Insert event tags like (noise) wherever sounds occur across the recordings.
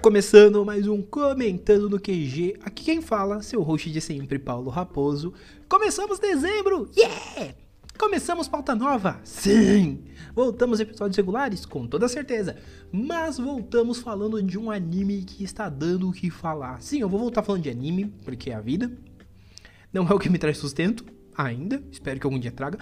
começando mais um Comentando no QG. Aqui quem fala, seu host de sempre, Paulo Raposo. Começamos dezembro! Yeah! Começamos pauta nova? Sim! Voltamos episódios regulares? Com toda certeza. Mas voltamos falando de um anime que está dando o que falar. Sim, eu vou voltar falando de anime, porque é a vida. Não é o que me traz sustento, ainda. Espero que algum dia traga.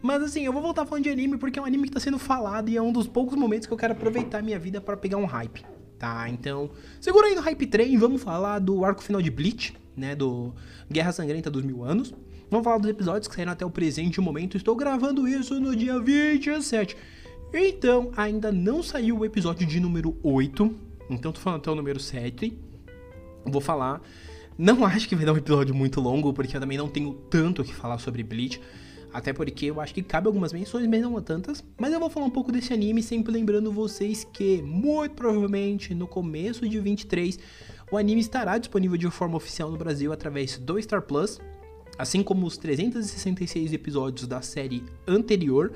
Mas assim, eu vou voltar falando de anime porque é um anime que está sendo falado e é um dos poucos momentos que eu quero aproveitar minha vida para pegar um hype. Tá, então, segura aí no hype train, vamos falar do arco final de Bleach, né, do Guerra Sangrenta dos Mil Anos. Vamos falar dos episódios que saíram até o presente momento. Estou gravando isso no dia 27. Então, ainda não saiu o episódio de número 8. Então, tô falando até o número 7. Vou falar. Não (laughs) acho que vai dar um episódio muito longo, porque eu também não tenho tanto o que falar sobre Bleach. Até porque eu acho que cabe algumas menções, mas não tantas. Mas eu vou falar um pouco desse anime, sempre lembrando vocês que, muito provavelmente, no começo de 23, o anime estará disponível de forma oficial no Brasil através do Star Plus, assim como os 366 episódios da série anterior.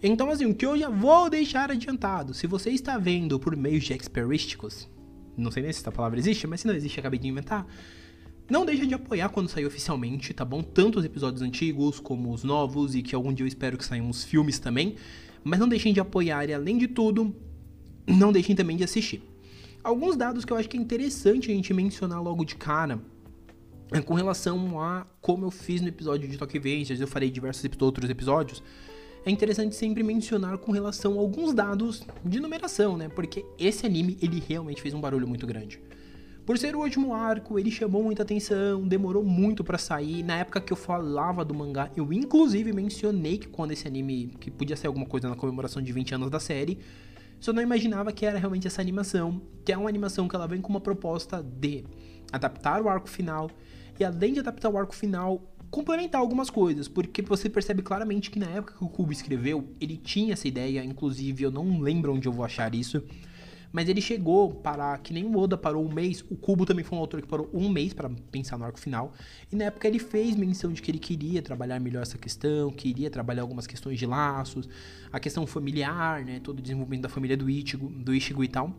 Então, assim, o que eu já vou deixar adiantado, se você está vendo por meios de experísticos, não sei nem se essa palavra existe, mas se não existe, acabei de inventar não deixa de apoiar quando sair oficialmente, tá bom? Tanto os episódios antigos como os novos e que algum dia eu espero que saiam uns filmes também. Mas não deixem de apoiar e além de tudo, não deixem também de assistir. Alguns dados que eu acho que é interessante a gente mencionar logo de cara é com relação a como eu fiz no episódio de Tokyo Avengers, eu farei diversos outros episódios. É interessante sempre mencionar com relação a alguns dados de numeração, né? Porque esse anime, ele realmente fez um barulho muito grande. Por ser o último arco, ele chamou muita atenção, demorou muito para sair. Na época que eu falava do mangá, eu inclusive mencionei que quando esse anime, que podia ser alguma coisa na comemoração de 20 anos da série, só não imaginava que era realmente essa animação, que é uma animação que ela vem com uma proposta de adaptar o arco final e além de adaptar o arco final, complementar algumas coisas, porque você percebe claramente que na época que o Kubo escreveu, ele tinha essa ideia, inclusive eu não lembro onde eu vou achar isso, mas ele chegou para que nem o Oda parou um mês, o Kubo também foi um autor que parou um mês para pensar no arco final. E na época ele fez menção de que ele queria trabalhar melhor essa questão, queria trabalhar algumas questões de laços, a questão familiar, né, todo o desenvolvimento da família do Ichigo, do Ichigo e tal.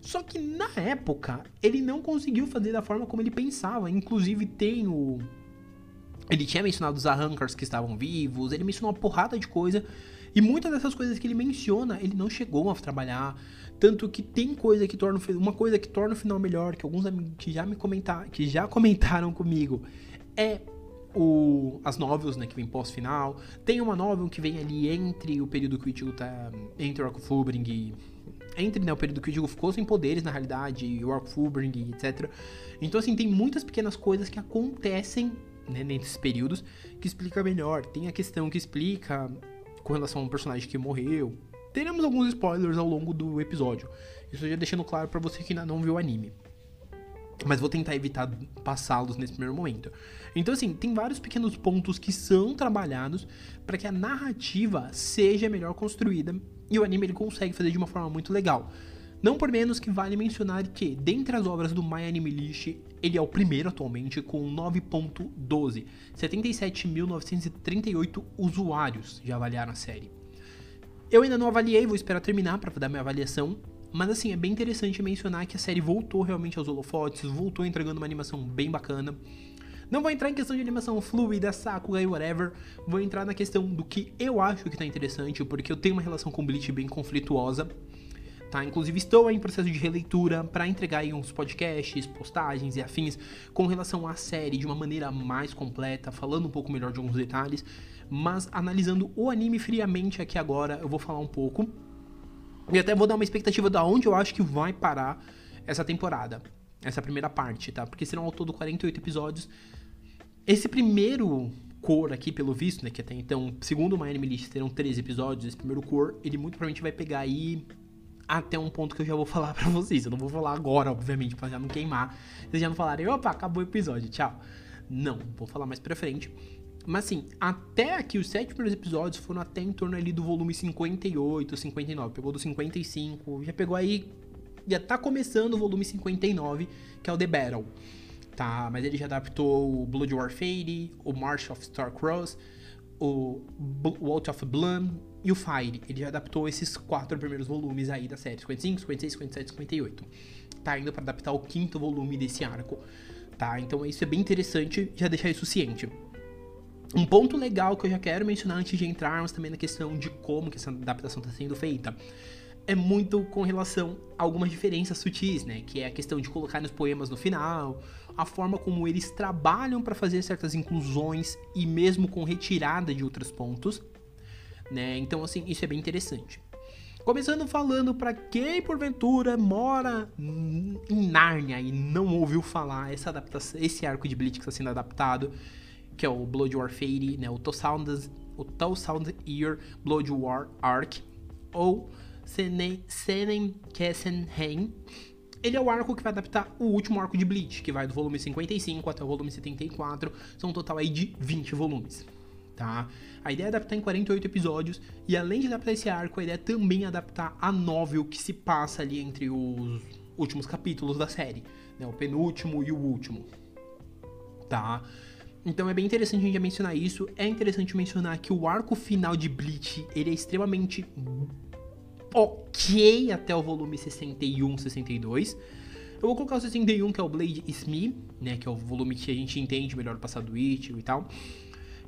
Só que na época ele não conseguiu fazer da forma como ele pensava. Inclusive tem o ele tinha mencionado os arrancars que estavam vivos, ele mencionou uma porrada de coisa. E muitas dessas coisas que ele menciona, ele não chegou a trabalhar. Tanto que tem coisa que torna uma coisa que torna o final melhor, que alguns amigos que já me comentaram, que já comentaram comigo, é o, as novels, né, que vem pós-final. Tem uma novel que vem ali entre o período que o Ichigo tá entre o Arco Fulbring e entre né, o período que o Ichigo ficou sem poderes na realidade, e o Arco Fulbring, etc. Então assim, tem muitas pequenas coisas que acontecem né, nesses períodos que explica melhor. Tem a questão que explica com relação a um personagem que morreu, teremos alguns spoilers ao longo do episódio. Isso já deixando claro para você que ainda não viu o anime. Mas vou tentar evitar passá-los nesse primeiro momento. Então, assim, tem vários pequenos pontos que são trabalhados para que a narrativa seja melhor construída. E o anime ele consegue fazer de uma forma muito legal. Não por menos que vale mencionar que, dentre as obras do My Anime List, ele é o primeiro atualmente com 9.12. 77.938 usuários já avaliaram a série. Eu ainda não avaliei, vou esperar terminar para dar minha avaliação. Mas assim, é bem interessante mencionar que a série voltou realmente aos holofotes, voltou entregando uma animação bem bacana. Não vou entrar em questão de animação fluida, Sakuga e whatever. Vou entrar na questão do que eu acho que tá interessante, porque eu tenho uma relação com Bleach bem conflituosa. Tá? Inclusive estou em processo de releitura para entregar aí uns podcasts, postagens e afins com relação à série de uma maneira mais completa, falando um pouco melhor de alguns detalhes mas analisando o anime friamente aqui agora, eu vou falar um pouco. E até vou dar uma expectativa de onde eu acho que vai parar essa temporada, essa primeira parte, tá? Porque serão ao todo 48 episódios. Esse primeiro cor aqui, pelo visto, né, que até então, segundo o My Anime List, terão 13 episódios, esse primeiro cor, ele muito provavelmente vai pegar aí até um ponto que eu já vou (laughs) falar pra vocês. Eu não vou falar agora, obviamente, pra já não queimar. Vocês já não falarem, opa, acabou o episódio, tchau. Não, vou falar mais pra frente. Mas assim, até aqui, os sete primeiros episódios foram até em torno ali do volume 58, 59. Pegou do 55, já pegou aí. Já tá começando o volume 59, que é o The Battle. Tá, mas ele já adaptou o Blood War Fade, o March of Starcross, o Walt of Bloom e o Fire. Ele já adaptou esses quatro primeiros volumes aí da série: 55, 56, 57, 58. tá indo para adaptar o quinto volume desse arco, tá? Então isso é bem interessante já deixar isso ciente. Um ponto legal que eu já quero mencionar antes de entrarmos também na questão de como que essa adaptação está sendo feita é muito com relação a algumas diferenças sutis, né? Que é a questão de colocar nos poemas no final, a forma como eles trabalham para fazer certas inclusões e mesmo com retirada de outros pontos, né? Então assim, isso é bem interessante. Começando falando para quem porventura mora em Nárnia e não ouviu falar essa adaptação, esse arco de Bleach que está sendo adaptado, que é o Blood War Fate, né, o Thousand, o Thousand Year Blood War Arc, ou Senen, Senen Kessenheim. Ele é o arco que vai adaptar o último arco de Bleach, que vai do volume 55 até o volume 74, são um total aí de 20 volumes. Tá? A ideia é adaptar em 48 episódios, e além de adaptar esse arco, a ideia é também adaptar a novel que se passa ali entre os últimos capítulos da série, né? o penúltimo e o último. Tá? Então é bem interessante a gente mencionar isso. É interessante mencionar que o arco final de Bleach ele é extremamente ok até o volume 61, 62. Eu vou colocar o 61, que é o Blade Smith, né? Que é o volume que a gente entende melhor o passado do Ichigo e tal.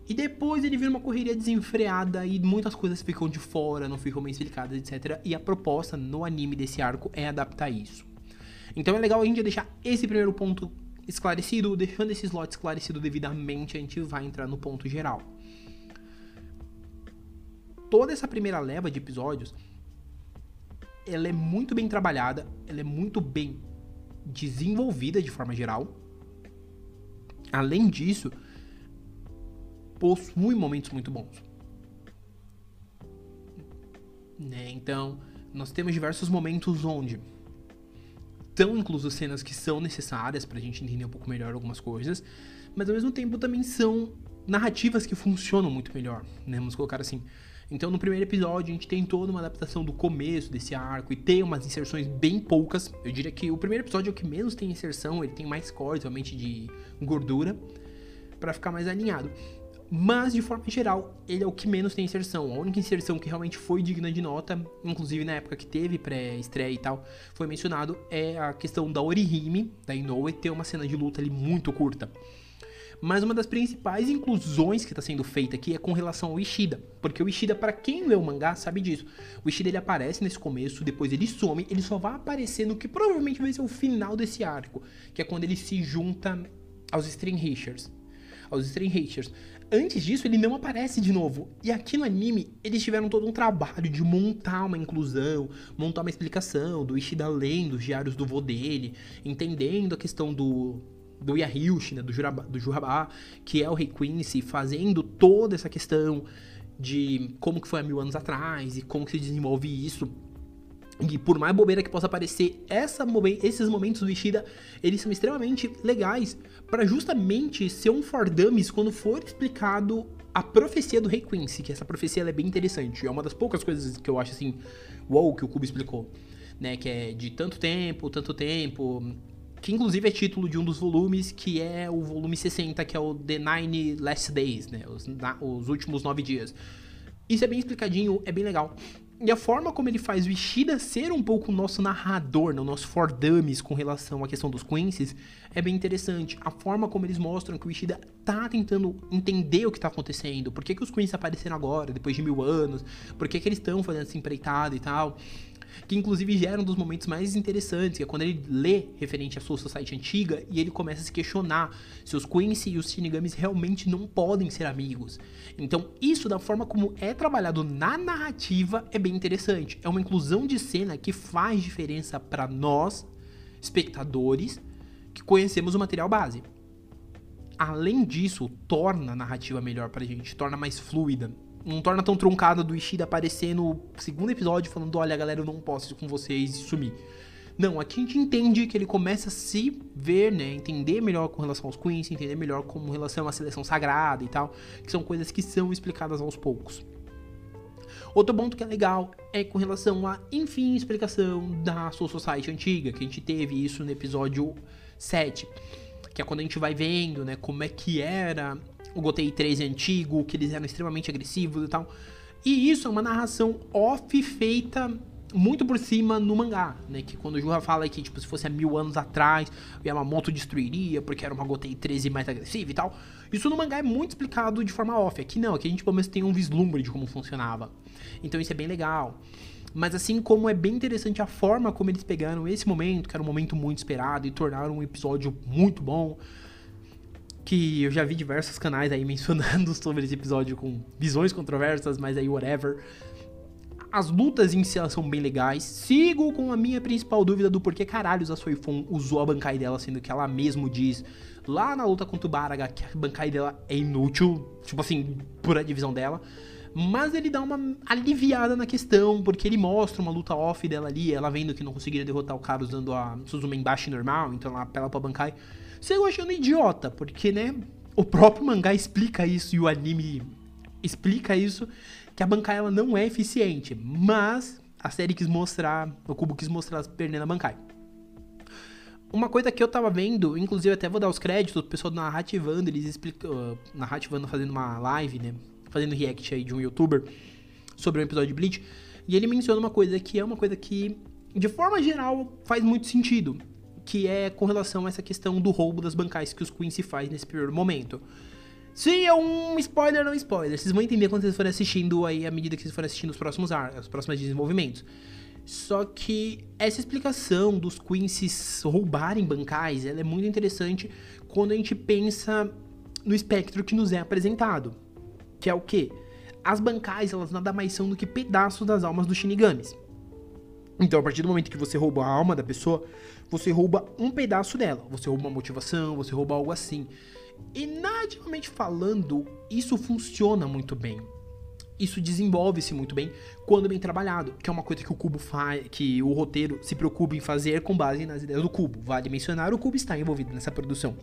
E depois ele vira uma correria desenfreada e muitas coisas ficam de fora, não ficam bem explicadas, etc. E a proposta no anime desse arco é adaptar isso. Então é legal a gente deixar esse primeiro ponto esclarecido, deixando esse slot esclarecido devidamente, a gente vai entrar no ponto geral. Toda essa primeira leva de episódios ela é muito bem trabalhada, ela é muito bem desenvolvida de forma geral. Além disso, possui momentos muito bons. Né? Então, nós temos diversos momentos onde estão incluso cenas que são necessárias para a gente entender um pouco melhor algumas coisas, mas ao mesmo tempo também são narrativas que funcionam muito melhor, né? Vamos colocar assim. Então, no primeiro episódio, a gente tem toda uma adaptação do começo desse arco e tem umas inserções bem poucas. Eu diria que o primeiro episódio é o que menos tem inserção, ele tem mais cortes, realmente, de gordura, para ficar mais alinhado. Mas, de forma geral, ele é o que menos tem inserção. A única inserção que realmente foi digna de nota, inclusive na época que teve pré-estreia e tal, foi mencionado, é a questão da Orihime, da Inoue, ter uma cena de luta ali muito curta. Mas uma das principais inclusões que está sendo feita aqui é com relação ao Ishida. Porque o Ishida, para quem lê o mangá, sabe disso. O Ishida ele aparece nesse começo, depois ele some, ele só vai aparecer no que provavelmente vai ser o final desse arco, que é quando ele se junta aos Richards. Aos Stream Richards. Antes disso, ele não aparece de novo. E aqui no anime, eles tiveram todo um trabalho de montar uma inclusão, montar uma explicação do Ishida lendo os diários do vô dele, entendendo a questão do, do Yahyushi, né, do, Juraba, do Jurabá, que é o Rei Quincy, fazendo toda essa questão de como que foi há mil anos atrás e como que se desenvolve isso. E por mais bobeira que possa parecer, essa, esses momentos do Ishida, eles são extremamente legais para justamente ser um for dummies quando for explicado a profecia do Rei Quincy, que essa profecia é bem interessante. É uma das poucas coisas que eu acho assim, wow, que o Kubo explicou. Né, que é de tanto tempo, tanto tempo, que inclusive é título de um dos volumes, que é o volume 60, que é o The Nine Last Days, né? Os, na, os últimos nove dias. Isso é bem explicadinho, é bem legal. E a forma como ele faz o Ishida ser um pouco o nosso narrador, né, o nosso for dummies com relação à questão dos Quincy's, é bem interessante. A forma como eles mostram que o Ishida tá tentando entender o que tá acontecendo. Por que, que os Quincy's apareceram agora, depois de mil anos? Por que, que eles estão fazendo essa empreitada e tal? Que inclusive gera um dos momentos mais interessantes, que é quando ele lê referente à sua society antiga e ele começa a se questionar se os Quincy e os Shinigamis realmente não podem ser amigos. Então, isso da forma como é trabalhado na narrativa é bem interessante. É uma inclusão de cena que faz diferença para nós, espectadores, que conhecemos o material base. Além disso, torna a narrativa melhor pra gente, torna mais fluida não torna tão truncada do Ishida aparecer no segundo episódio falando: olha, galera, eu não posso ir com vocês e sumir. Não, aqui a gente entende que ele começa a se ver, né? Entender melhor com relação aos Queens, entender melhor com relação à seleção sagrada e tal, que são coisas que são explicadas aos poucos. Outro ponto que é legal é com relação à, enfim, explicação da Soul Society antiga, que a gente teve isso no episódio 7. Que é quando a gente vai vendo, né, como é que era o Gotei 3 é antigo, que eles eram extremamente agressivos e tal. E isso é uma narração off feita muito por cima no mangá, né? Que quando o Jura fala que, tipo, se fosse há mil anos atrás, o Yamamoto destruiria porque era uma Gotei 13 mais agressiva e tal. Isso no mangá é muito explicado de forma off. Aqui não, aqui a gente pelo menos tem um vislumbre de como funcionava. Então isso é bem legal. Mas assim como é bem interessante a forma como eles pegaram esse momento, que era um momento muito esperado, e tornaram um episódio muito bom. Que eu já vi diversos canais aí mencionando (laughs) sobre esse episódio com visões controversas, mas aí whatever. As lutas em si elas são bem legais. Sigo com a minha principal dúvida do porquê caralhos a Soifon usou a Bankai dela, sendo que ela mesmo diz lá na luta contra o Baraga que a Bankai dela é inútil, tipo assim, por a divisão dela. Mas ele dá uma aliviada na questão, porque ele mostra uma luta off dela ali, ela vendo que não conseguiria derrotar o cara usando a Suzume Embaixo normal, então ela apela pra Bankai. Sigo achando idiota, porque, né, o próprio mangá explica isso e o anime explica isso que a Bankai ela não é eficiente, mas a série quis mostrar, o Cubo quis mostrar perdendo a Bankai. Uma coisa que eu tava vendo, inclusive até vou dar os créditos, o pessoal do Narrativando, eles explicam, uh, Narrativando fazendo uma live, né, fazendo react aí de um youtuber sobre um episódio de Bleach, e ele menciona uma coisa que é uma coisa que, de forma geral, faz muito sentido, que é com relação a essa questão do roubo das bancais que os Quincy faz nesse primeiro momento. Sim, é um spoiler, não spoiler. Vocês vão entender quando vocês forem assistindo aí, à medida que vocês forem assistindo os próximos ar, os próximos desenvolvimentos. Só que essa explicação dos Quincy's roubarem bancais, ela é muito interessante quando a gente pensa no espectro que nos é apresentado. Que é o quê? As bancais, elas nada mais são do que pedaços das almas dos Shinigamis. Então, a partir do momento que você rouba a alma da pessoa, você rouba um pedaço dela. Você rouba uma motivação, você rouba algo assim. E narrativamente falando, isso funciona muito bem. Isso desenvolve-se muito bem quando bem trabalhado, que é uma coisa que o Cubo faz, que o roteiro se preocupa em fazer com base nas ideias do Cubo. Vale mencionar, o Cubo está envolvido nessa produção.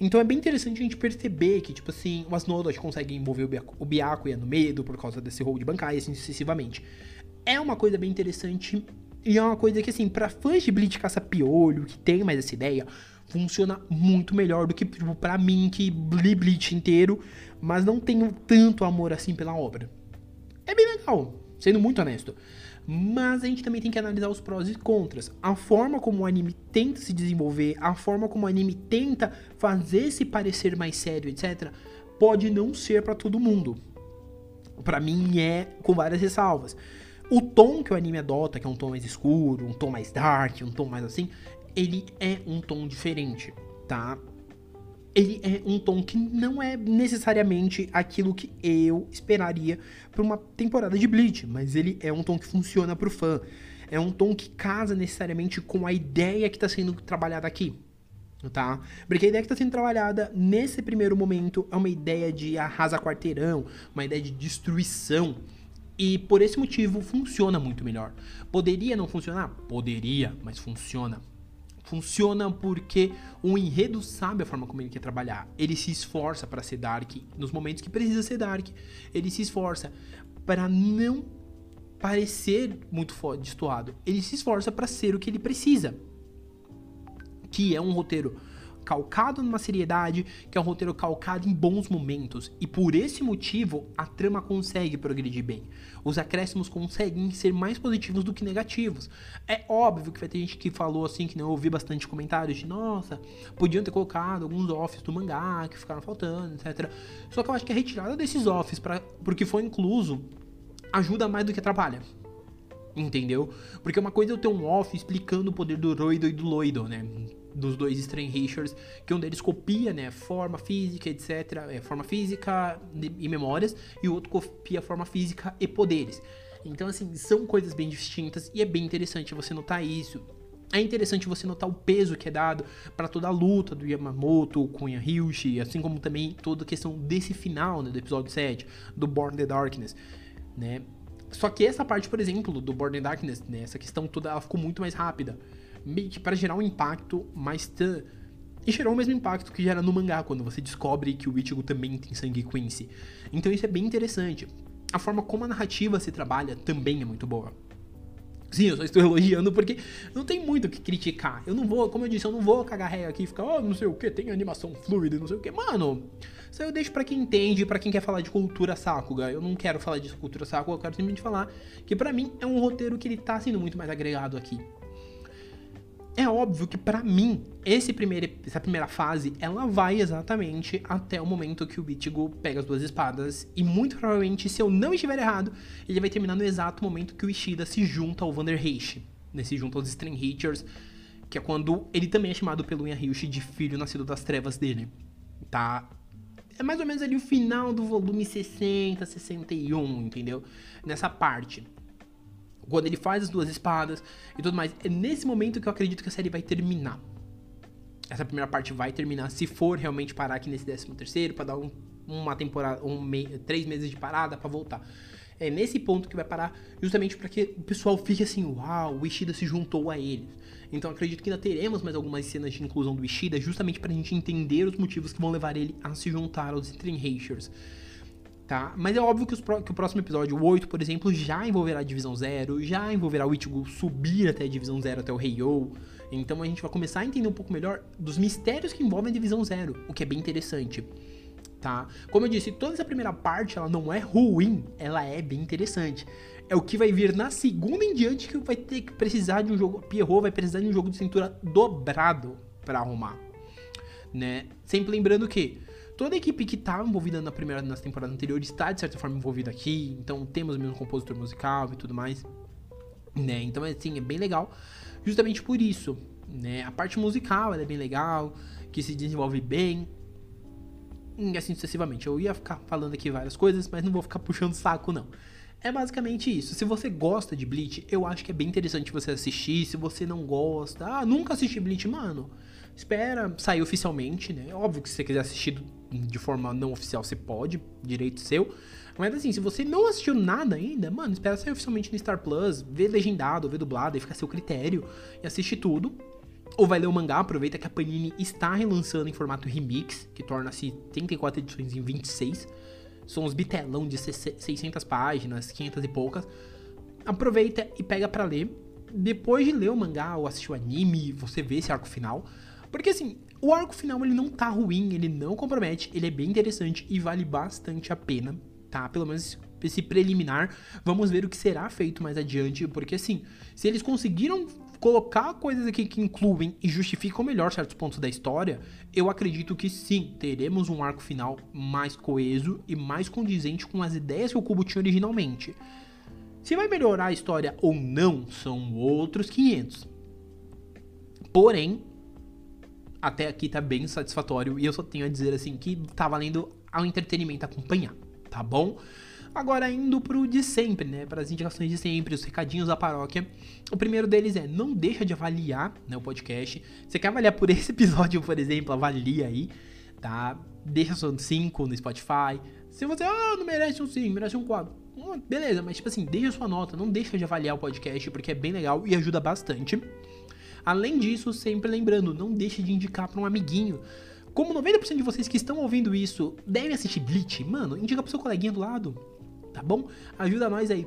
Então é bem interessante a gente perceber que, tipo assim, o Asnodo consegue envolver o Byakuya no medo por causa desse roubo de bancai, assim sucessivamente. É uma coisa bem interessante e é uma coisa que, assim, pra fãs de Bleach caça-piolho, que tem mais essa ideia, funciona muito melhor do que, tipo, pra mim, que li Bleach inteiro, mas não tenho tanto amor assim pela obra. É bem legal, sendo muito honesto. Mas a gente também tem que analisar os prós e contras. A forma como o anime tenta se desenvolver, a forma como o anime tenta fazer se parecer mais sério, etc., pode não ser para todo mundo. Para mim é com várias ressalvas. O tom que o anime adota, que é um tom mais escuro, um tom mais dark, um tom mais assim, ele é um tom diferente, tá? Ele é um tom que não é necessariamente aquilo que eu esperaria para uma temporada de Bleach, mas ele é um tom que funciona pro fã. É um tom que casa necessariamente com a ideia que está sendo trabalhada aqui, tá? Porque a ideia que está sendo trabalhada nesse primeiro momento é uma ideia de arrasa quarteirão, uma ideia de destruição. E por esse motivo funciona muito melhor. Poderia não funcionar? Poderia, mas funciona. Funciona porque o enredo sabe a forma como ele quer trabalhar. Ele se esforça para ser dark nos momentos que precisa ser dark. Ele se esforça para não parecer muito destoado. Ele se esforça para ser o que ele precisa. Que é um roteiro calcado numa seriedade, que é um roteiro calcado em bons momentos. E por esse motivo, a trama consegue progredir bem. Os acréscimos conseguem ser mais positivos do que negativos. É óbvio que vai ter gente que falou assim, que não ouvi bastante comentários de nossa, podiam ter colocado alguns offs do mangá que ficaram faltando, etc. Só que eu acho que a retirada desses offs para porque foi incluso ajuda mais do que atrapalha. Entendeu? Porque uma coisa é eu ter um off explicando o poder do Roido e do Loido, né? dos dois Richards, que um deles copia, né, forma física, etc, é, forma física e memórias, e o outro copia forma física e poderes. Então, assim, são coisas bem distintas e é bem interessante você notar isso. É interessante você notar o peso que é dado para toda a luta do Yamamoto com Yahyushi, assim como também toda a questão desse final, né, do episódio 7, do Born the Darkness, né? Só que essa parte, por exemplo, do Born the Darkness, né, essa questão toda, ela ficou muito mais rápida meio que para gerar um impacto mais tan. E gerou o mesmo impacto que gera no mangá, quando você descobre que o Ichigo também tem sangue Quincy. Então isso é bem interessante. A forma como a narrativa se trabalha também é muito boa. Sim, eu só estou (laughs) elogiando porque não tem muito o que criticar. Eu não vou, como eu disse, eu não vou cagar ré aqui e ficar, oh, não sei o que, tem animação fluida, não sei o que. Mano, isso aí eu deixo pra quem entende, para quem quer falar de cultura Sakuga. Eu não quero falar de cultura Sakuga, eu quero simplesmente falar que para mim é um roteiro que ele tá sendo muito mais agregado aqui. É óbvio que para mim, esse primeiro, essa primeira fase, ela vai exatamente até o momento que o Ichigo pega as duas espadas. E muito provavelmente, se eu não estiver errado, ele vai terminar no exato momento que o Ishida se junta ao Vander Heishi. Né, se junta aos String Hitchers, que é quando ele também é chamado pelo Yahyushi de filho nascido das trevas dele. Tá? É mais ou menos ali o final do volume 60, 61, entendeu? Nessa parte quando ele faz as duas espadas e tudo mais. É nesse momento que eu acredito que a série vai terminar. Essa primeira parte vai terminar, se for realmente parar aqui nesse 13 terceiro, para dar um, uma temporada, um me, três meses de parada para voltar. É nesse ponto que vai parar, justamente para que o pessoal fique assim, uau, o Ishida se juntou a eles. Então acredito que ainda teremos mais algumas cenas de inclusão do Ishida, justamente pra gente entender os motivos que vão levar ele a se juntar aos Stringhaciers tá? Mas é óbvio que, os, que, o próximo episódio, o 8, por exemplo, já envolverá a Divisão Zero, já envolverá o Ichigo subir até a Divisão Zero, até o Heiyou. Então a gente vai começar a entender um pouco melhor dos mistérios que envolvem a Divisão Zero, o que é bem interessante. Tá? Como eu disse, toda essa primeira parte ela não é ruim, ela é bem interessante. É o que vai vir na segunda em diante que vai ter que precisar de um jogo. Pierrot vai precisar de um jogo de cintura dobrado para arrumar. Né? Sempre lembrando que toda a equipe que estava tá envolvida na primeira, nas temporadas anteriores está, de certa forma, envolvida aqui. Então, temos o mesmo compositor musical e tudo mais. Né? Então, assim, é bem legal. Justamente por isso. Né? A parte musical é bem legal, que se desenvolve bem. E assim sucessivamente. Eu ia ficar falando aqui várias coisas, mas não vou ficar puxando saco, não. É basicamente isso. Se você gosta de Bleach, eu acho que é bem interessante você assistir. Se você não gosta, ah, nunca assisti Bleach, mano. Espera sair oficialmente, né? Óbvio que se você quiser assistir de forma não oficial, você pode, direito seu. Mas assim, se você não assistiu nada ainda, mano, espera sair oficialmente no Star Plus, vê legendado, vê dublado, aí fica a seu critério e assiste tudo. Ou vai ler o mangá, aproveita que a Panini está relançando em formato remix, que torna-se 34 edições em 26. São uns bitelão de 600 páginas, 500 e poucas. Aproveita e pega para ler. Depois de ler o mangá ou assistir o anime, você vê esse arco final. Porque assim, o arco final ele não tá ruim, ele não compromete, ele é bem interessante e vale bastante a pena, tá? Pelo menos esse preliminar. Vamos ver o que será feito mais adiante, porque assim, se eles conseguiram colocar coisas aqui que incluem e justificam melhor certos pontos da história, eu acredito que sim, teremos um arco final mais coeso e mais condizente com as ideias que o Cubo tinha originalmente. Se vai melhorar a história ou não, são outros 500. Porém, até aqui tá bem satisfatório e eu só tenho a dizer assim que tá valendo ao entretenimento acompanhar, tá bom? Agora indo pro de sempre, né, para as indicações de sempre, os recadinhos da paróquia. O primeiro deles é: não deixa de avaliar, né, o podcast. Você quer avaliar por esse (laughs) episódio, por exemplo, avalia aí, tá? Deixa seu 5 no Spotify. Se você, ah, não merece um 5, merece um 4. Hum, beleza, mas tipo assim, deixa sua nota, não deixa de avaliar o podcast porque é bem legal e ajuda bastante. Além disso, sempre lembrando, não deixe de indicar para um amiguinho. Como 90% de vocês que estão ouvindo isso devem assistir Bleach, mano, indica pro seu coleguinha do lado, tá bom? Ajuda nós aí.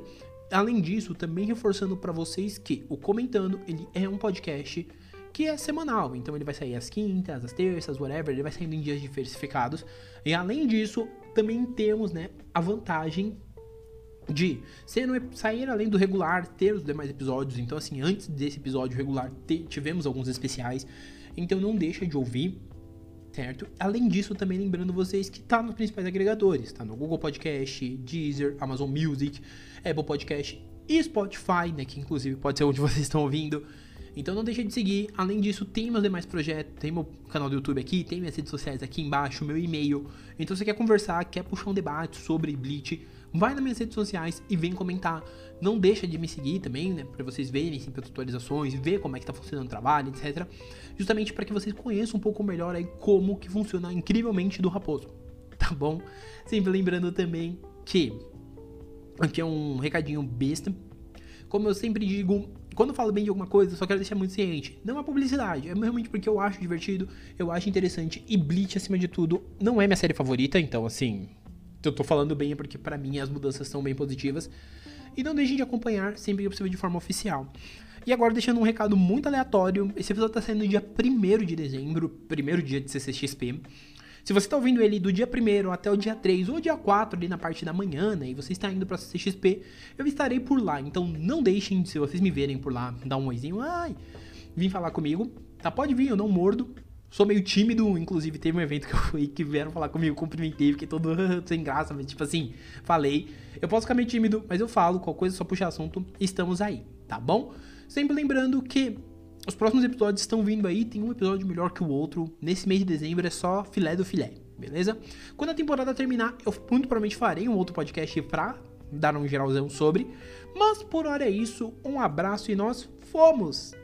Além disso, também reforçando para vocês que o Comentando, ele é um podcast que é semanal, então ele vai sair às quintas, às terças, whatever, ele vai saindo em dias diversificados. E além disso, também temos, né, a vantagem de sendo sair além do regular, ter os demais episódios. Então, assim, antes desse episódio regular, tivemos alguns especiais. Então, não deixa de ouvir, certo? Além disso, também lembrando vocês que tá nos principais agregadores, tá no Google Podcast, Deezer, Amazon Music, Apple Podcast e Spotify, né? Que inclusive pode ser onde (laughs) vocês estão ouvindo. Então não deixa de seguir. Além disso, tem meus demais projetos, tem meu canal do YouTube aqui, tem minhas redes sociais aqui embaixo, meu e-mail. Então se você quer conversar, quer puxar um debate sobre Bleach, vai nas minhas redes sociais e vem comentar. Não deixa de me seguir também, né? Pra vocês verem sempre as atualizações, ver como é que tá funcionando o trabalho, etc. Justamente para que vocês conheçam um pouco melhor aí como que funciona incrivelmente do Raposo. Tá bom? Sempre lembrando também que aqui é um recadinho besta. Como eu sempre digo, quando eu falo bem de alguma coisa, eu só quero deixar muito ciente. Não é publicidade, é realmente porque eu acho divertido, eu acho interessante e Bleach, acima de tudo, não é minha série favorita, então assim, eu tô falando bem é porque para mim as mudanças são bem positivas. E não deixem de acompanhar sempre que possível de forma oficial. E agora deixando um recado muito aleatório, esse episódio está saindo no dia 1 de dezembro, primeiro dia de CCXP. Se você está ouvindo ele do dia 1 até o dia 3 ou dia 4 ali na parte da manhã, né, e você está indo para CCXP, eu estarei por lá. Então não deixem, se vocês me verem por lá, dar um oizinho, ai, vim falar comigo, tá? Pode vir, eu não mordo. Sou meio tímido, inclusive teve um evento que eu fui que vieram falar comigo, cumprimentei, fiquei todo (laughs) sem graça, mas tipo assim, falei. Eu posso ficar meio tímido, mas eu falo, qualquer coisa só puxar assunto, estamos aí, tá bom? Sempre lembrando que os próximos episódios estão vindo aí, tem um episódio melhor que o outro. Nesse mês de dezembro é só filé do filé, beleza? Quando a temporada terminar, eu muito provavelmente farei um outro podcast pra dar um geralzão sobre. Mas por hora é isso, um abraço e nós fomos!